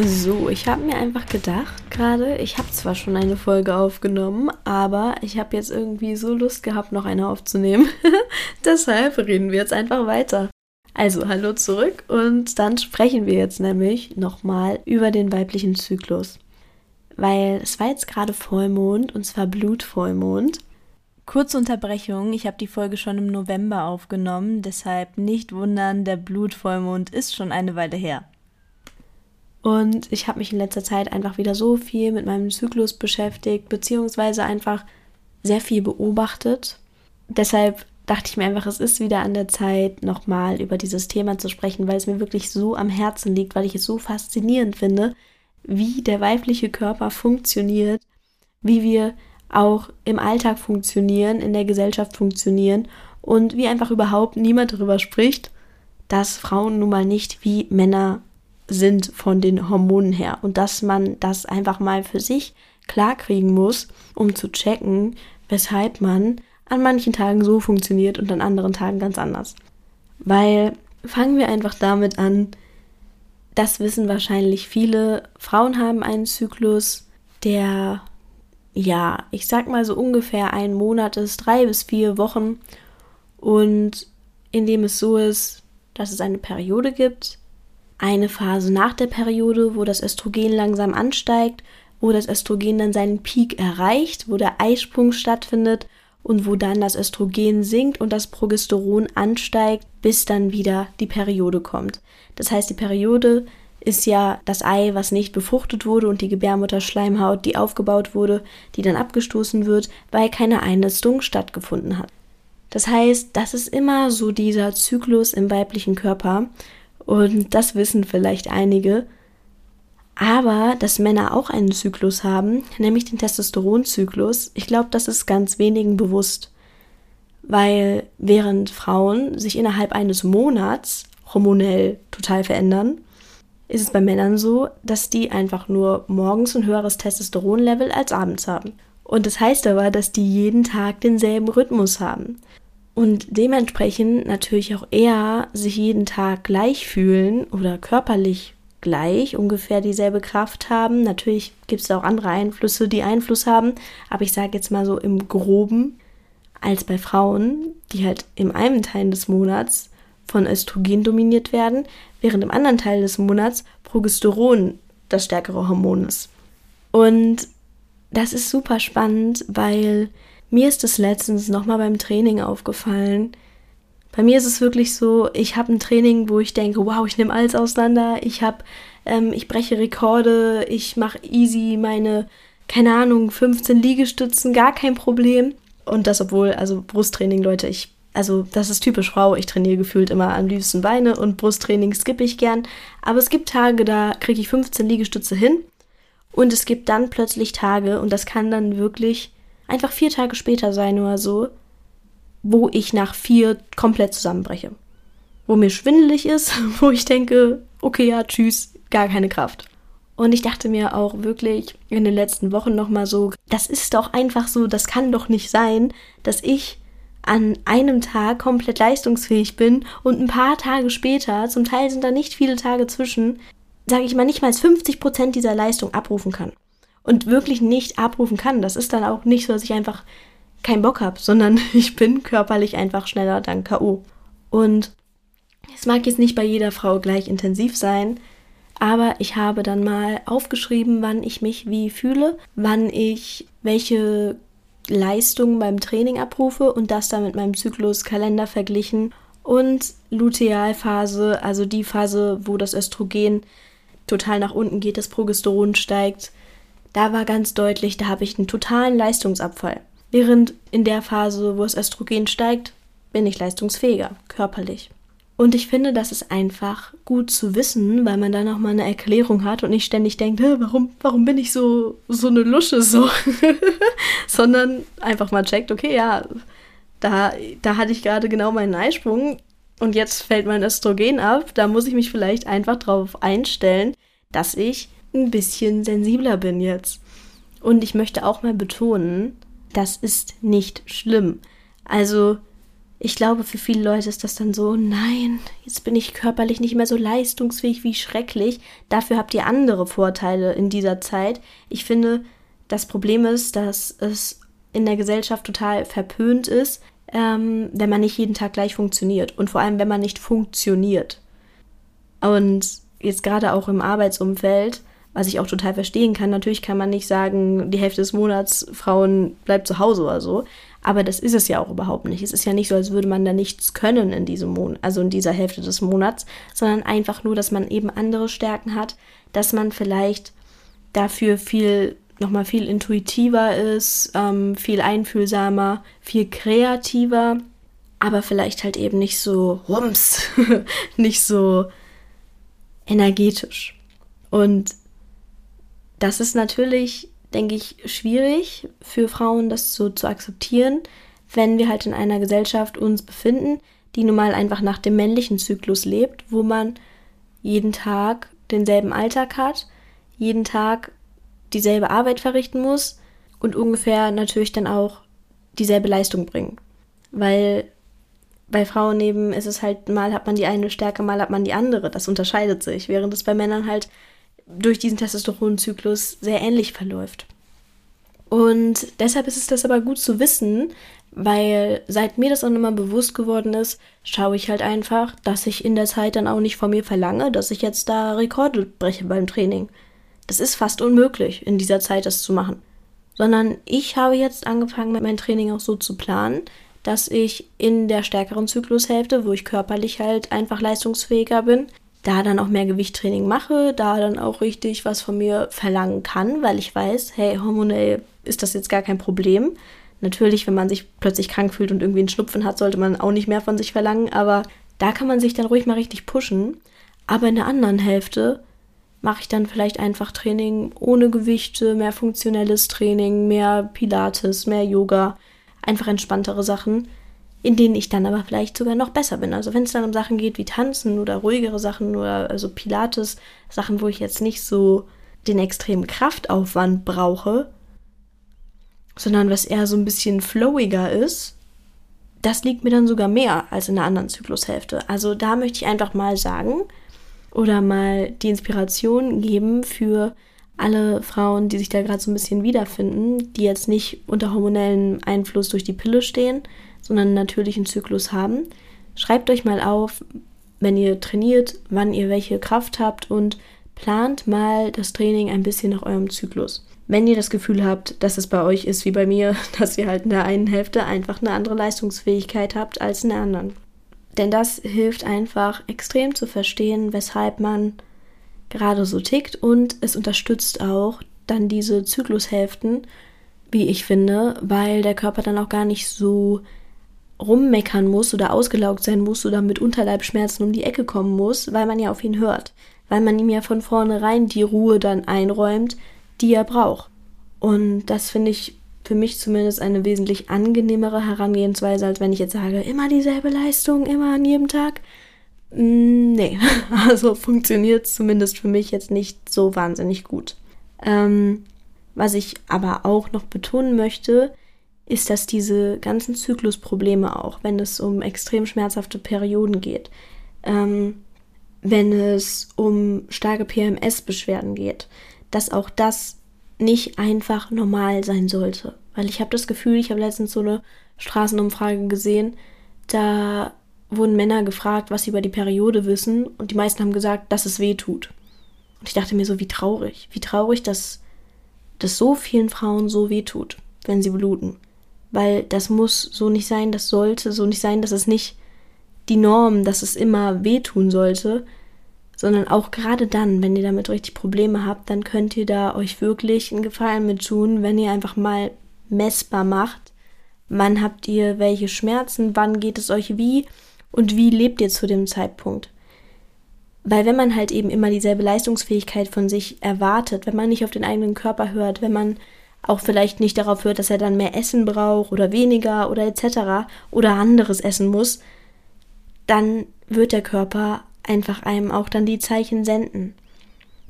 So, ich habe mir einfach gedacht gerade, ich habe zwar schon eine Folge aufgenommen, aber ich habe jetzt irgendwie so Lust gehabt, noch eine aufzunehmen. Deshalb reden wir jetzt einfach weiter. Also, hallo zurück und dann sprechen wir jetzt nämlich nochmal über den weiblichen Zyklus. Weil es war jetzt gerade Vollmond und zwar Blutvollmond. Kurze Unterbrechung, ich habe die Folge schon im November aufgenommen, deshalb nicht wundern, der Blutvollmond ist schon eine Weile her. Und ich habe mich in letzter Zeit einfach wieder so viel mit meinem Zyklus beschäftigt, beziehungsweise einfach sehr viel beobachtet. Deshalb dachte ich mir einfach, es ist wieder an der Zeit, nochmal über dieses Thema zu sprechen, weil es mir wirklich so am Herzen liegt, weil ich es so faszinierend finde, wie der weibliche Körper funktioniert, wie wir auch im Alltag funktionieren, in der Gesellschaft funktionieren und wie einfach überhaupt niemand darüber spricht, dass Frauen nun mal nicht wie Männer sind von den Hormonen her und dass man das einfach mal für sich klarkriegen muss, um zu checken, weshalb man an manchen Tagen so funktioniert und an anderen Tagen ganz anders. Weil fangen wir einfach damit an, das wissen wahrscheinlich viele, Frauen haben einen Zyklus, der, ja, ich sag mal so ungefähr ein Monat ist, drei bis vier Wochen und in dem es so ist, dass es eine Periode gibt, eine Phase nach der Periode, wo das Östrogen langsam ansteigt, wo das Östrogen dann seinen Peak erreicht, wo der Eisprung stattfindet und wo dann das Östrogen sinkt und das Progesteron ansteigt, bis dann wieder die Periode kommt. Das heißt, die Periode ist ja das Ei, was nicht befruchtet wurde und die Gebärmutterschleimhaut, die aufgebaut wurde, die dann abgestoßen wird, weil keine Einnistung stattgefunden hat. Das heißt, das ist immer so dieser Zyklus im weiblichen Körper und das wissen vielleicht einige. Aber dass Männer auch einen Zyklus haben, nämlich den Testosteronzyklus, ich glaube, das ist ganz wenigen bewusst. Weil während Frauen sich innerhalb eines Monats hormonell total verändern, ist es bei Männern so, dass die einfach nur morgens ein höheres Testosteronlevel als abends haben. Und das heißt aber, dass die jeden Tag denselben Rhythmus haben und dementsprechend natürlich auch eher sich jeden Tag gleich fühlen oder körperlich gleich ungefähr dieselbe Kraft haben. Natürlich gibt es auch andere Einflüsse, die Einfluss haben, aber ich sage jetzt mal so im groben, als bei Frauen, die halt im einen Teil des Monats von Östrogen dominiert werden, während im anderen Teil des Monats Progesteron das stärkere Hormon ist. Und das ist super spannend, weil mir ist es letztens nochmal beim Training aufgefallen. Bei mir ist es wirklich so, ich habe ein Training, wo ich denke, wow, ich nehme alles auseinander, ich habe, ähm, ich breche Rekorde, ich mache easy meine, keine Ahnung, 15 Liegestützen, gar kein Problem. Und das obwohl, also Brusttraining, Leute, ich, also das ist typisch Frau, ich trainiere gefühlt immer am liebsten Beine und Brusttraining skippe ich gern. Aber es gibt Tage, da kriege ich 15 Liegestütze hin. Und es gibt dann plötzlich Tage, und das kann dann wirklich einfach vier Tage später sein oder so, wo ich nach vier komplett zusammenbreche. Wo mir schwindelig ist, wo ich denke, okay, ja, tschüss, gar keine Kraft. Und ich dachte mir auch wirklich in den letzten Wochen nochmal so, das ist doch einfach so, das kann doch nicht sein, dass ich an einem Tag komplett leistungsfähig bin und ein paar Tage später, zum Teil sind da nicht viele Tage zwischen, sage ich mal, nicht mal 50 Prozent dieser Leistung abrufen kann und wirklich nicht abrufen kann. Das ist dann auch nicht so, dass ich einfach keinen Bock habe, sondern ich bin körperlich einfach schneller dann K.O. Und es mag jetzt nicht bei jeder Frau gleich intensiv sein, aber ich habe dann mal aufgeschrieben, wann ich mich wie fühle, wann ich welche Leistungen beim Training abrufe und das dann mit meinem Zykluskalender verglichen und Lutealphase, also die Phase, wo das Östrogen total nach unten geht, das Progesteron steigt, da war ganz deutlich, da habe ich einen totalen Leistungsabfall. Während in der Phase, wo das Östrogen steigt, bin ich leistungsfähiger, körperlich. Und ich finde, das ist einfach gut zu wissen, weil man da nochmal eine Erklärung hat und nicht ständig denkt, warum, warum bin ich so, so eine Lusche so? Sondern einfach mal checkt, okay, ja, da, da hatte ich gerade genau meinen Eisprung und jetzt fällt mein Östrogen ab. Da muss ich mich vielleicht einfach darauf einstellen, dass ich ein bisschen sensibler bin jetzt. Und ich möchte auch mal betonen, das ist nicht schlimm. Also ich glaube, für viele Leute ist das dann so, nein, jetzt bin ich körperlich nicht mehr so leistungsfähig, wie schrecklich. Dafür habt ihr andere Vorteile in dieser Zeit. Ich finde, das Problem ist, dass es in der Gesellschaft total verpönt ist, ähm, wenn man nicht jeden Tag gleich funktioniert. Und vor allem, wenn man nicht funktioniert. Und jetzt gerade auch im Arbeitsumfeld, was ich auch total verstehen kann, natürlich kann man nicht sagen, die Hälfte des Monats Frauen bleibt zu Hause oder so. Aber das ist es ja auch überhaupt nicht. Es ist ja nicht so, als würde man da nichts können in diesem Monat, also in dieser Hälfte des Monats, sondern einfach nur, dass man eben andere Stärken hat, dass man vielleicht dafür viel nochmal viel intuitiver ist, ähm, viel einfühlsamer, viel kreativer, aber vielleicht halt eben nicht so rums, nicht so energetisch. Und das ist natürlich denke ich, schwierig für Frauen, das so zu akzeptieren, wenn wir halt in einer Gesellschaft uns befinden, die nun mal einfach nach dem männlichen Zyklus lebt, wo man jeden Tag denselben Alltag hat, jeden Tag dieselbe Arbeit verrichten muss und ungefähr natürlich dann auch dieselbe Leistung bringen. Weil bei Frauen eben ist es halt, mal hat man die eine Stärke, mal hat man die andere. Das unterscheidet sich, während es bei Männern halt durch diesen Testosteronzyklus sehr ähnlich verläuft. Und deshalb ist es das aber gut zu wissen, weil seit mir das auch immer bewusst geworden ist, schaue ich halt einfach, dass ich in der Zeit dann auch nicht von mir verlange, dass ich jetzt da Rekorde breche beim Training. Das ist fast unmöglich, in dieser Zeit das zu machen. Sondern ich habe jetzt angefangen, meinem Training auch so zu planen, dass ich in der stärkeren Zyklushälfte, wo ich körperlich halt einfach leistungsfähiger bin, da dann auch mehr Gewichttraining mache, da dann auch richtig was von mir verlangen kann, weil ich weiß, hey, hormonell ist das jetzt gar kein Problem. Natürlich, wenn man sich plötzlich krank fühlt und irgendwie einen Schnupfen hat, sollte man auch nicht mehr von sich verlangen, aber da kann man sich dann ruhig mal richtig pushen. Aber in der anderen Hälfte mache ich dann vielleicht einfach Training ohne Gewichte, mehr funktionelles Training, mehr Pilates, mehr Yoga, einfach entspanntere Sachen in denen ich dann aber vielleicht sogar noch besser bin. Also wenn es dann um Sachen geht wie Tanzen oder ruhigere Sachen oder also Pilates, Sachen, wo ich jetzt nicht so den extremen Kraftaufwand brauche, sondern was eher so ein bisschen flowiger ist, das liegt mir dann sogar mehr als in der anderen Zyklushälfte. Also da möchte ich einfach mal sagen oder mal die Inspiration geben für alle Frauen, die sich da gerade so ein bisschen wiederfinden, die jetzt nicht unter hormonellen Einfluss durch die Pille stehen, sondern einen natürlichen Zyklus haben. Schreibt euch mal auf, wenn ihr trainiert, wann ihr welche Kraft habt und plant mal das Training ein bisschen nach eurem Zyklus. Wenn ihr das Gefühl habt, dass es bei euch ist wie bei mir, dass ihr halt in der einen Hälfte einfach eine andere Leistungsfähigkeit habt als in der anderen. Denn das hilft einfach extrem zu verstehen, weshalb man gerade so tickt und es unterstützt auch dann diese Zyklushälften, wie ich finde, weil der Körper dann auch gar nicht so rummeckern muss oder ausgelaugt sein muss oder mit Unterleibschmerzen um die Ecke kommen muss, weil man ja auf ihn hört, weil man ihm ja von vornherein die Ruhe dann einräumt, die er braucht. Und das finde ich für mich zumindest eine wesentlich angenehmere Herangehensweise, als wenn ich jetzt sage, immer dieselbe Leistung, immer an jedem Tag. Mm, nee, also funktioniert zumindest für mich jetzt nicht so wahnsinnig gut. Ähm, was ich aber auch noch betonen möchte, ist, dass diese ganzen Zyklusprobleme auch, wenn es um extrem schmerzhafte Perioden geht, ähm, wenn es um starke PMS-Beschwerden geht, dass auch das nicht einfach normal sein sollte. Weil ich habe das Gefühl, ich habe letztens so eine Straßenumfrage gesehen, da wurden Männer gefragt, was sie über die Periode wissen und die meisten haben gesagt, dass es weh tut. Und ich dachte mir so, wie traurig, wie traurig, dass das so vielen Frauen so weh tut, wenn sie bluten weil das muss so nicht sein, das sollte so nicht sein, dass es nicht die Norm, dass es immer wehtun sollte, sondern auch gerade dann, wenn ihr damit richtig Probleme habt, dann könnt ihr da euch wirklich einen Gefallen mit tun, wenn ihr einfach mal messbar macht, wann habt ihr welche Schmerzen, wann geht es euch wie und wie lebt ihr zu dem Zeitpunkt? Weil wenn man halt eben immer dieselbe Leistungsfähigkeit von sich erwartet, wenn man nicht auf den eigenen Körper hört, wenn man auch vielleicht nicht darauf hört, dass er dann mehr Essen braucht oder weniger oder etc. oder anderes essen muss, dann wird der Körper einfach einem auch dann die Zeichen senden.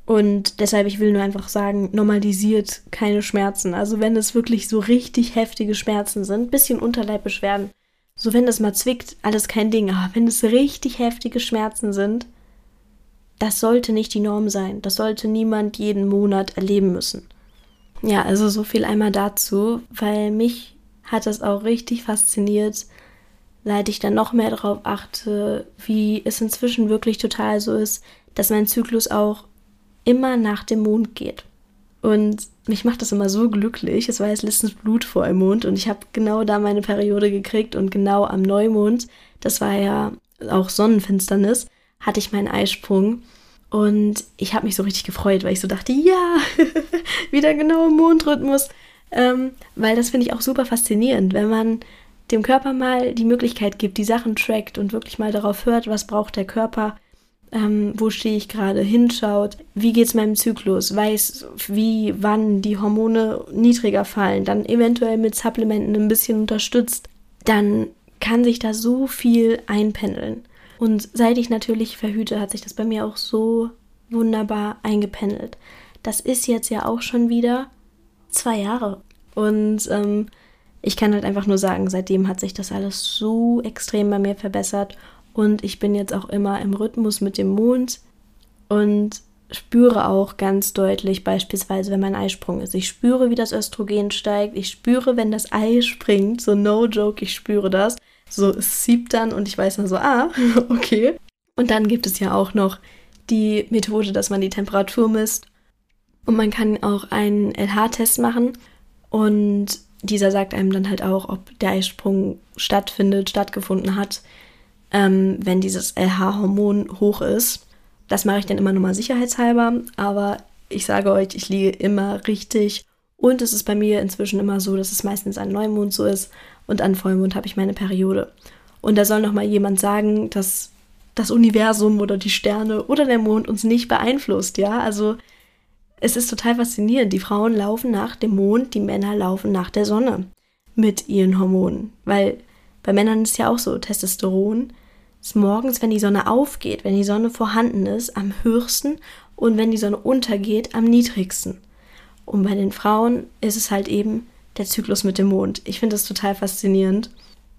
Und deshalb, ich will nur einfach sagen, normalisiert keine Schmerzen. Also wenn es wirklich so richtig heftige Schmerzen sind, bisschen Unterleibbeschwerden, so wenn es mal zwickt, alles kein Ding. Aber wenn es richtig heftige Schmerzen sind, das sollte nicht die Norm sein. Das sollte niemand jeden Monat erleben müssen. Ja, also so viel einmal dazu, weil mich hat das auch richtig fasziniert, seit ich dann noch mehr darauf achte, wie es inzwischen wirklich total so ist, dass mein Zyklus auch immer nach dem Mond geht. Und mich macht das immer so glücklich. Es war jetzt letztens Blutvollmond und ich habe genau da meine Periode gekriegt und genau am Neumond, das war ja auch Sonnenfinsternis, hatte ich meinen Eisprung. Und ich habe mich so richtig gefreut, weil ich so dachte, ja, wieder genau im Mondrhythmus. Ähm, weil das finde ich auch super faszinierend, wenn man dem Körper mal die Möglichkeit gibt, die Sachen trackt und wirklich mal darauf hört, was braucht der Körper, ähm, wo stehe ich gerade, hinschaut, wie geht es meinem Zyklus, weiß, wie, wann die Hormone niedriger fallen, dann eventuell mit Supplementen ein bisschen unterstützt, dann kann sich da so viel einpendeln. Und seit ich natürlich verhüte, hat sich das bei mir auch so wunderbar eingependelt. Das ist jetzt ja auch schon wieder zwei Jahre. Und ähm, ich kann halt einfach nur sagen, seitdem hat sich das alles so extrem bei mir verbessert und ich bin jetzt auch immer im Rhythmus mit dem Mond und spüre auch ganz deutlich, beispielsweise, wenn mein Eisprung ist. Ich spüre, wie das Östrogen steigt. Ich spüre, wenn das Ei springt. So no joke, ich spüre das. So, siebt dann und ich weiß dann so, ah, okay. Und dann gibt es ja auch noch die Methode, dass man die Temperatur misst. Und man kann auch einen LH-Test machen. Und dieser sagt einem dann halt auch, ob der Eisprung stattfindet, stattgefunden hat, ähm, wenn dieses LH-Hormon hoch ist. Das mache ich dann immer nur mal sicherheitshalber, aber ich sage euch, ich liege immer richtig. Und es ist bei mir inzwischen immer so, dass es meistens an Neumond so ist und an Vollmond habe ich meine Periode. Und da soll noch mal jemand sagen, dass das Universum oder die Sterne oder der Mond uns nicht beeinflusst, ja? Also es ist total faszinierend. Die Frauen laufen nach dem Mond, die Männer laufen nach der Sonne mit ihren Hormonen. Weil bei Männern ist ja auch so, Testosteron ist morgens, wenn die Sonne aufgeht, wenn die Sonne vorhanden ist, am höchsten und wenn die Sonne untergeht, am niedrigsten. Und bei den Frauen ist es halt eben der Zyklus mit dem Mond. Ich finde das total faszinierend.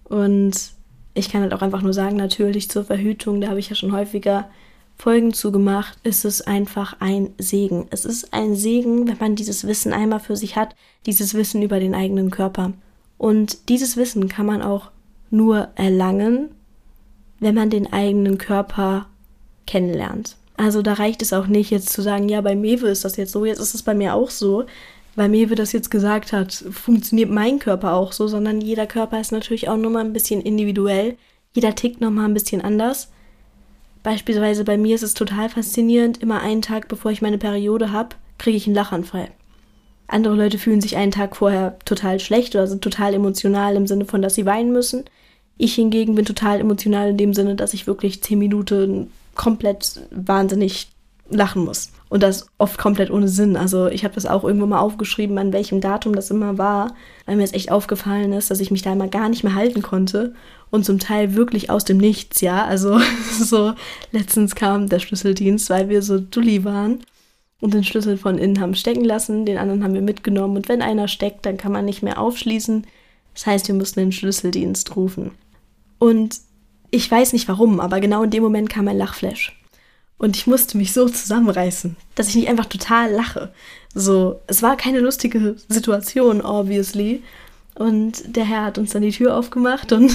Und ich kann halt auch einfach nur sagen, natürlich zur Verhütung, da habe ich ja schon häufiger Folgen zugemacht, ist es einfach ein Segen. Es ist ein Segen, wenn man dieses Wissen einmal für sich hat, dieses Wissen über den eigenen Körper. Und dieses Wissen kann man auch nur erlangen, wenn man den eigenen Körper kennenlernt. Also da reicht es auch nicht jetzt zu sagen, ja, bei Mewe ist das jetzt so, jetzt ist es bei mir auch so, weil Mewe das jetzt gesagt hat, funktioniert mein Körper auch so, sondern jeder Körper ist natürlich auch nochmal ein bisschen individuell. Jeder tickt nochmal ein bisschen anders. Beispielsweise bei mir ist es total faszinierend, immer einen Tag bevor ich meine Periode habe, kriege ich einen Lachanfall. Andere Leute fühlen sich einen Tag vorher total schlecht oder sind total emotional im Sinne von, dass sie weinen müssen. Ich hingegen bin total emotional in dem Sinne, dass ich wirklich zehn Minuten komplett wahnsinnig lachen muss. Und das oft komplett ohne Sinn. Also ich habe das auch irgendwo mal aufgeschrieben, an welchem Datum das immer war, weil mir jetzt echt aufgefallen ist, dass ich mich da immer gar nicht mehr halten konnte und zum Teil wirklich aus dem Nichts, ja. Also so letztens kam der Schlüsseldienst, weil wir so dulli waren und den Schlüssel von innen haben stecken lassen, den anderen haben wir mitgenommen und wenn einer steckt, dann kann man nicht mehr aufschließen. Das heißt, wir mussten den Schlüsseldienst rufen. Und ich weiß nicht warum, aber genau in dem Moment kam ein Lachflash. Und ich musste mich so zusammenreißen, dass ich nicht einfach total lache. So, es war keine lustige Situation, obviously. Und der Herr hat uns dann die Tür aufgemacht und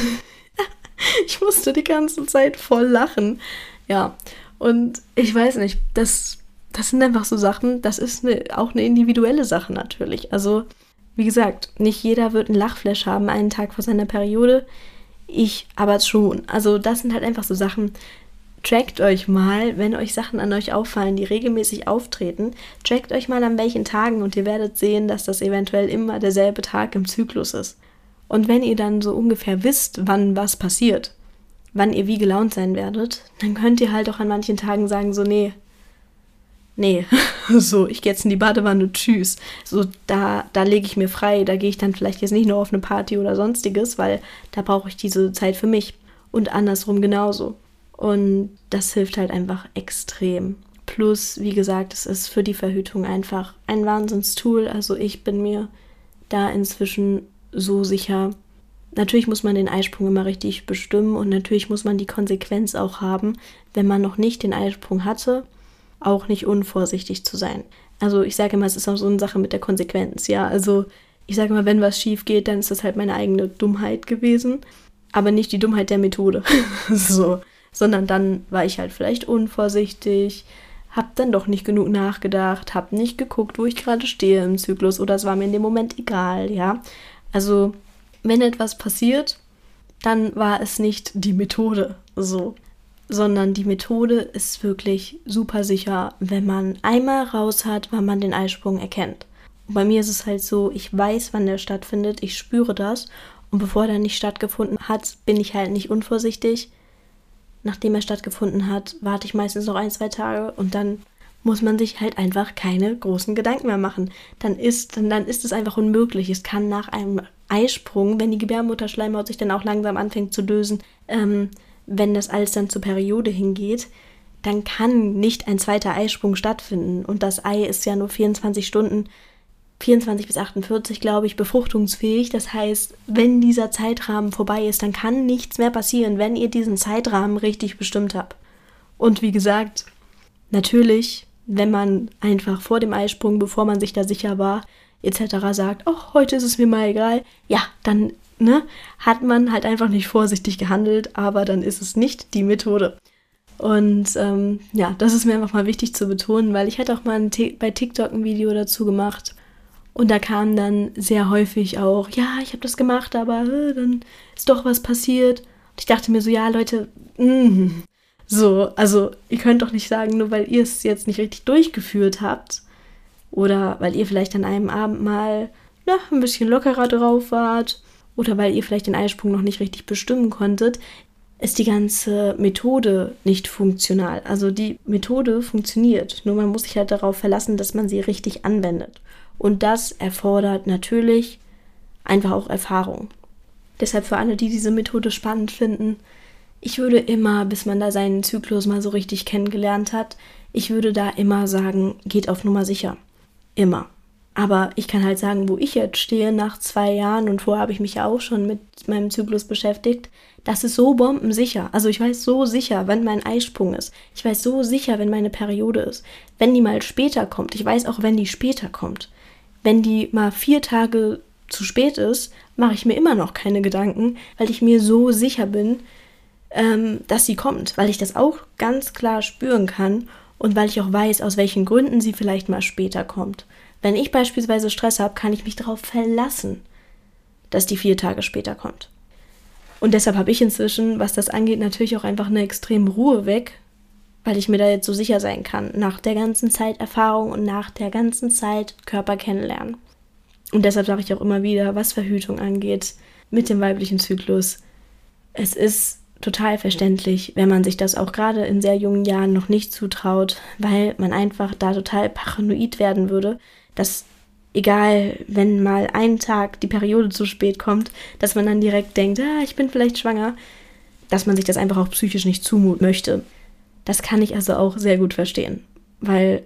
ich musste die ganze Zeit voll lachen. Ja, und ich weiß nicht, das, das sind einfach so Sachen, das ist eine, auch eine individuelle Sache natürlich. Also, wie gesagt, nicht jeder wird einen Lachflash haben einen Tag vor seiner Periode. Ich aber schon. Also, das sind halt einfach so Sachen. Trackt euch mal, wenn euch Sachen an euch auffallen, die regelmäßig auftreten. Trackt euch mal an welchen Tagen und ihr werdet sehen, dass das eventuell immer derselbe Tag im Zyklus ist. Und wenn ihr dann so ungefähr wisst, wann was passiert wann ihr wie gelaunt sein werdet, dann könnt ihr halt auch an manchen Tagen sagen, so, nee, nee, so, ich gehe jetzt in die Badewanne, tschüss. So, da, da lege ich mir frei, da gehe ich dann vielleicht jetzt nicht nur auf eine Party oder sonstiges, weil da brauche ich diese Zeit für mich. Und andersrum genauso. Und das hilft halt einfach extrem. Plus, wie gesagt, es ist für die Verhütung einfach ein Wahnsinnstool. Also ich bin mir da inzwischen so sicher. Natürlich muss man den Eisprung immer richtig bestimmen und natürlich muss man die Konsequenz auch haben, wenn man noch nicht den Eisprung hatte, auch nicht unvorsichtig zu sein. Also ich sage immer, es ist auch so eine Sache mit der Konsequenz, ja. Also ich sage immer, wenn was schief geht, dann ist das halt meine eigene Dummheit gewesen, aber nicht die Dummheit der Methode. so, sondern dann war ich halt vielleicht unvorsichtig, hab dann doch nicht genug nachgedacht, hab nicht geguckt, wo ich gerade stehe im Zyklus oder es war mir in dem Moment egal, ja. Also, wenn etwas passiert, dann war es nicht die Methode so, sondern die Methode ist wirklich super sicher, wenn man einmal raus hat, wann man den Eisprung erkennt. Und bei mir ist es halt so, ich weiß, wann der stattfindet, ich spüre das und bevor der nicht stattgefunden hat, bin ich halt nicht unvorsichtig. Nachdem er stattgefunden hat, warte ich meistens noch ein, zwei Tage und dann muss man sich halt einfach keine großen Gedanken mehr machen. Dann ist, dann, dann ist es einfach unmöglich. Es kann nach einem Eisprung, wenn die Gebärmutterschleimhaut sich dann auch langsam anfängt zu lösen, ähm, wenn das alles dann zur Periode hingeht, dann kann nicht ein zweiter Eisprung stattfinden. Und das Ei ist ja nur 24 Stunden, 24 bis 48, glaube ich, befruchtungsfähig. Das heißt, wenn dieser Zeitrahmen vorbei ist, dann kann nichts mehr passieren, wenn ihr diesen Zeitrahmen richtig bestimmt habt. Und wie gesagt, natürlich wenn man einfach vor dem Eisprung, bevor man sich da sicher war, etc. sagt, ach, heute ist es mir mal egal, ja, dann ne, hat man halt einfach nicht vorsichtig gehandelt, aber dann ist es nicht die Methode. Und ähm, ja, das ist mir einfach mal wichtig zu betonen, weil ich hatte auch mal bei TikTok ein Video dazu gemacht und da kam dann sehr häufig auch, ja, ich habe das gemacht, aber äh, dann ist doch was passiert. Und ich dachte mir so, ja, Leute, mh, mm, so, also ihr könnt doch nicht sagen, nur weil ihr es jetzt nicht richtig durchgeführt habt oder weil ihr vielleicht an einem Abend mal na, ein bisschen lockerer drauf wart oder weil ihr vielleicht den Eisprung noch nicht richtig bestimmen konntet, ist die ganze Methode nicht funktional. Also die Methode funktioniert, nur man muss sich halt darauf verlassen, dass man sie richtig anwendet. Und das erfordert natürlich einfach auch Erfahrung. Deshalb für alle, die diese Methode spannend finden, ich würde immer, bis man da seinen Zyklus mal so richtig kennengelernt hat, ich würde da immer sagen, geht auf Nummer sicher. Immer. Aber ich kann halt sagen, wo ich jetzt stehe nach zwei Jahren und vorher habe ich mich ja auch schon mit meinem Zyklus beschäftigt. Das ist so bombensicher. Also ich weiß so sicher, wenn mein Eisprung ist. Ich weiß so sicher, wenn meine Periode ist. Wenn die mal später kommt. Ich weiß auch, wenn die später kommt. Wenn die mal vier Tage zu spät ist, mache ich mir immer noch keine Gedanken, weil ich mir so sicher bin, ähm, dass sie kommt, weil ich das auch ganz klar spüren kann und weil ich auch weiß, aus welchen Gründen sie vielleicht mal später kommt. Wenn ich beispielsweise Stress habe, kann ich mich darauf verlassen, dass die vier Tage später kommt. Und deshalb habe ich inzwischen, was das angeht, natürlich auch einfach eine extreme Ruhe weg, weil ich mir da jetzt so sicher sein kann, nach der ganzen Zeit Erfahrung und nach der ganzen Zeit Körper kennenlernen. Und deshalb sage ich auch immer wieder, was Verhütung angeht, mit dem weiblichen Zyklus, es ist total verständlich, wenn man sich das auch gerade in sehr jungen Jahren noch nicht zutraut, weil man einfach da total paranoid werden würde, dass egal, wenn mal einen Tag die Periode zu spät kommt, dass man dann direkt denkt, ah, ich bin vielleicht schwanger, dass man sich das einfach auch psychisch nicht zumuten möchte. Das kann ich also auch sehr gut verstehen, weil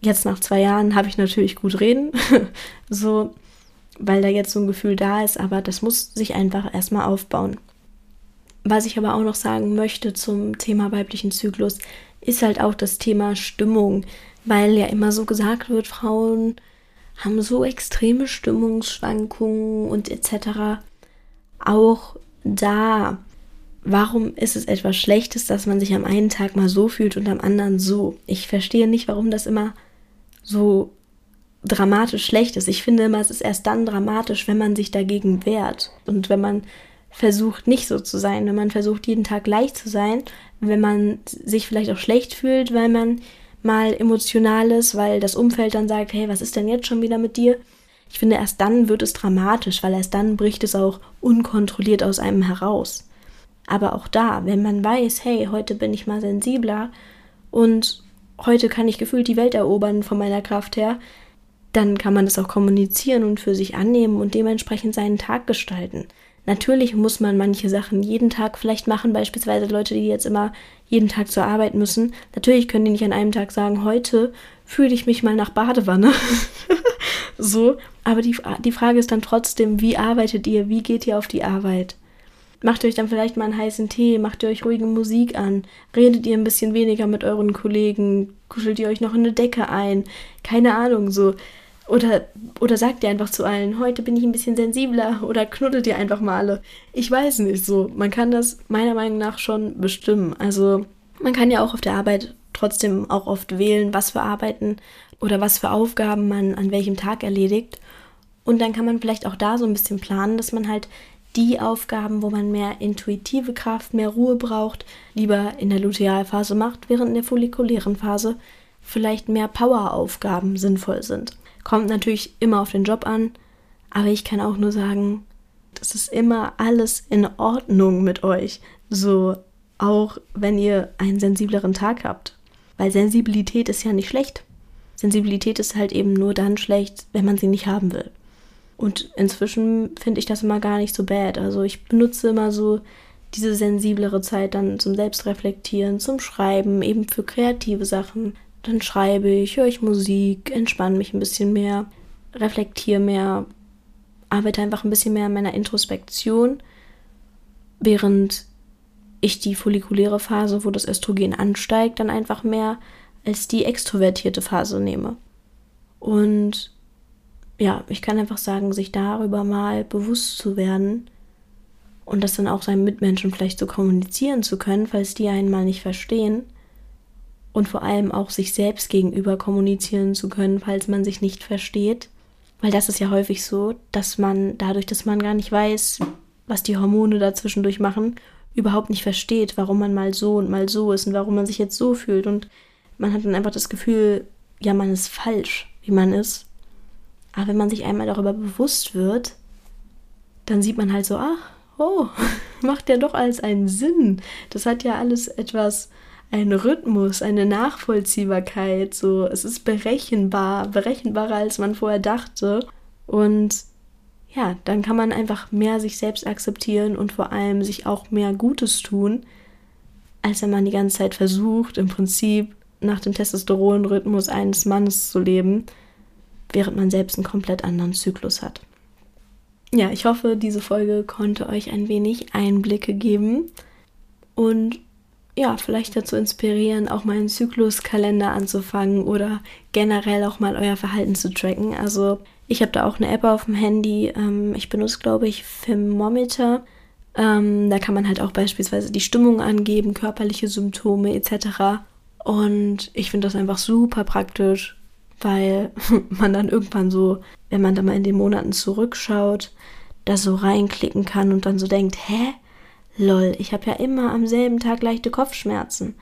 jetzt nach zwei Jahren habe ich natürlich gut reden, so, weil da jetzt so ein Gefühl da ist, aber das muss sich einfach erstmal aufbauen. Was ich aber auch noch sagen möchte zum Thema weiblichen Zyklus, ist halt auch das Thema Stimmung, weil ja immer so gesagt wird, Frauen haben so extreme Stimmungsschwankungen und etc. Auch da, warum ist es etwas Schlechtes, dass man sich am einen Tag mal so fühlt und am anderen so? Ich verstehe nicht, warum das immer so dramatisch schlecht ist. Ich finde immer, es ist erst dann dramatisch, wenn man sich dagegen wehrt und wenn man versucht, nicht so zu sein, wenn man versucht, jeden Tag leicht zu sein, wenn man sich vielleicht auch schlecht fühlt, weil man mal emotional ist, weil das Umfeld dann sagt, hey, was ist denn jetzt schon wieder mit dir? Ich finde, erst dann wird es dramatisch, weil erst dann bricht es auch unkontrolliert aus einem heraus. Aber auch da, wenn man weiß, hey, heute bin ich mal sensibler und heute kann ich gefühlt die Welt erobern von meiner Kraft her, dann kann man das auch kommunizieren und für sich annehmen und dementsprechend seinen Tag gestalten. Natürlich muss man manche Sachen jeden Tag vielleicht machen, beispielsweise Leute, die jetzt immer jeden Tag zur Arbeit müssen. Natürlich können die nicht an einem Tag sagen, heute fühle ich mich mal nach Badewanne. so, aber die, die Frage ist dann trotzdem, wie arbeitet ihr, wie geht ihr auf die Arbeit? Macht euch dann vielleicht mal einen heißen Tee, macht ihr euch ruhige Musik an, redet ihr ein bisschen weniger mit euren Kollegen, kuschelt ihr euch noch in eine Decke ein, keine Ahnung, so. Oder, oder sagt ihr einfach zu allen, heute bin ich ein bisschen sensibler oder knuddelt ihr einfach mal alle. Ich weiß nicht so. Man kann das meiner Meinung nach schon bestimmen. Also man kann ja auch auf der Arbeit trotzdem auch oft wählen, was für Arbeiten oder was für Aufgaben man an welchem Tag erledigt. Und dann kann man vielleicht auch da so ein bisschen planen, dass man halt die Aufgaben, wo man mehr intuitive Kraft, mehr Ruhe braucht, lieber in der Lutealphase macht, während in der follikulären Phase vielleicht mehr Poweraufgaben sinnvoll sind. Kommt natürlich immer auf den Job an, aber ich kann auch nur sagen, das ist immer alles in Ordnung mit euch. So auch wenn ihr einen sensibleren Tag habt. Weil Sensibilität ist ja nicht schlecht. Sensibilität ist halt eben nur dann schlecht, wenn man sie nicht haben will. Und inzwischen finde ich das immer gar nicht so bad. Also ich benutze immer so diese sensiblere Zeit dann zum Selbstreflektieren, zum Schreiben, eben für kreative Sachen. Dann schreibe ich, höre ich Musik, entspanne mich ein bisschen mehr, reflektiere mehr, arbeite einfach ein bisschen mehr an meiner Introspektion, während ich die follikuläre Phase, wo das Östrogen ansteigt, dann einfach mehr als die extrovertierte Phase nehme. Und ja, ich kann einfach sagen, sich darüber mal bewusst zu werden und das dann auch seinen Mitmenschen vielleicht so kommunizieren zu können, falls die einen mal nicht verstehen, und vor allem auch sich selbst gegenüber kommunizieren zu können, falls man sich nicht versteht. Weil das ist ja häufig so, dass man dadurch, dass man gar nicht weiß, was die Hormone dazwischendurch machen, überhaupt nicht versteht, warum man mal so und mal so ist und warum man sich jetzt so fühlt. Und man hat dann einfach das Gefühl, ja, man ist falsch, wie man ist. Aber wenn man sich einmal darüber bewusst wird, dann sieht man halt so, ach, oh, macht ja doch alles einen Sinn. Das hat ja alles etwas ein Rhythmus, eine Nachvollziehbarkeit. So, es ist berechenbar, berechenbarer als man vorher dachte. Und ja, dann kann man einfach mehr sich selbst akzeptieren und vor allem sich auch mehr Gutes tun, als wenn man die ganze Zeit versucht, im Prinzip nach dem Testosteronrhythmus eines Mannes zu leben, während man selbst einen komplett anderen Zyklus hat. Ja, ich hoffe, diese Folge konnte euch ein wenig Einblicke geben und ja, vielleicht dazu inspirieren, auch mal einen Zykluskalender anzufangen oder generell auch mal euer Verhalten zu tracken. Also ich habe da auch eine App auf dem Handy. Ähm, ich benutze, glaube ich, Thermometer. Ähm, da kann man halt auch beispielsweise die Stimmung angeben, körperliche Symptome etc. Und ich finde das einfach super praktisch, weil man dann irgendwann so, wenn man da mal in den Monaten zurückschaut, da so reinklicken kann und dann so denkt, hä? Lol, ich habe ja immer am selben Tag leichte Kopfschmerzen.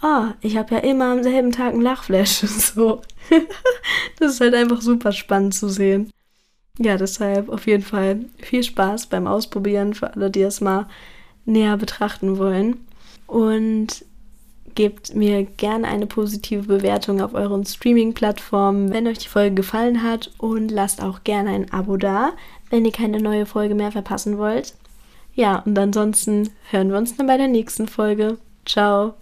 Ah, oh, ich habe ja immer am selben Tag ein Lachflash. So. das ist halt einfach super spannend zu sehen. Ja, deshalb auf jeden Fall viel Spaß beim Ausprobieren für alle, die es mal näher betrachten wollen. Und gebt mir gerne eine positive Bewertung auf euren Streaming-Plattformen, wenn euch die Folge gefallen hat. Und lasst auch gerne ein Abo da, wenn ihr keine neue Folge mehr verpassen wollt. Ja, und ansonsten hören wir uns dann bei der nächsten Folge. Ciao.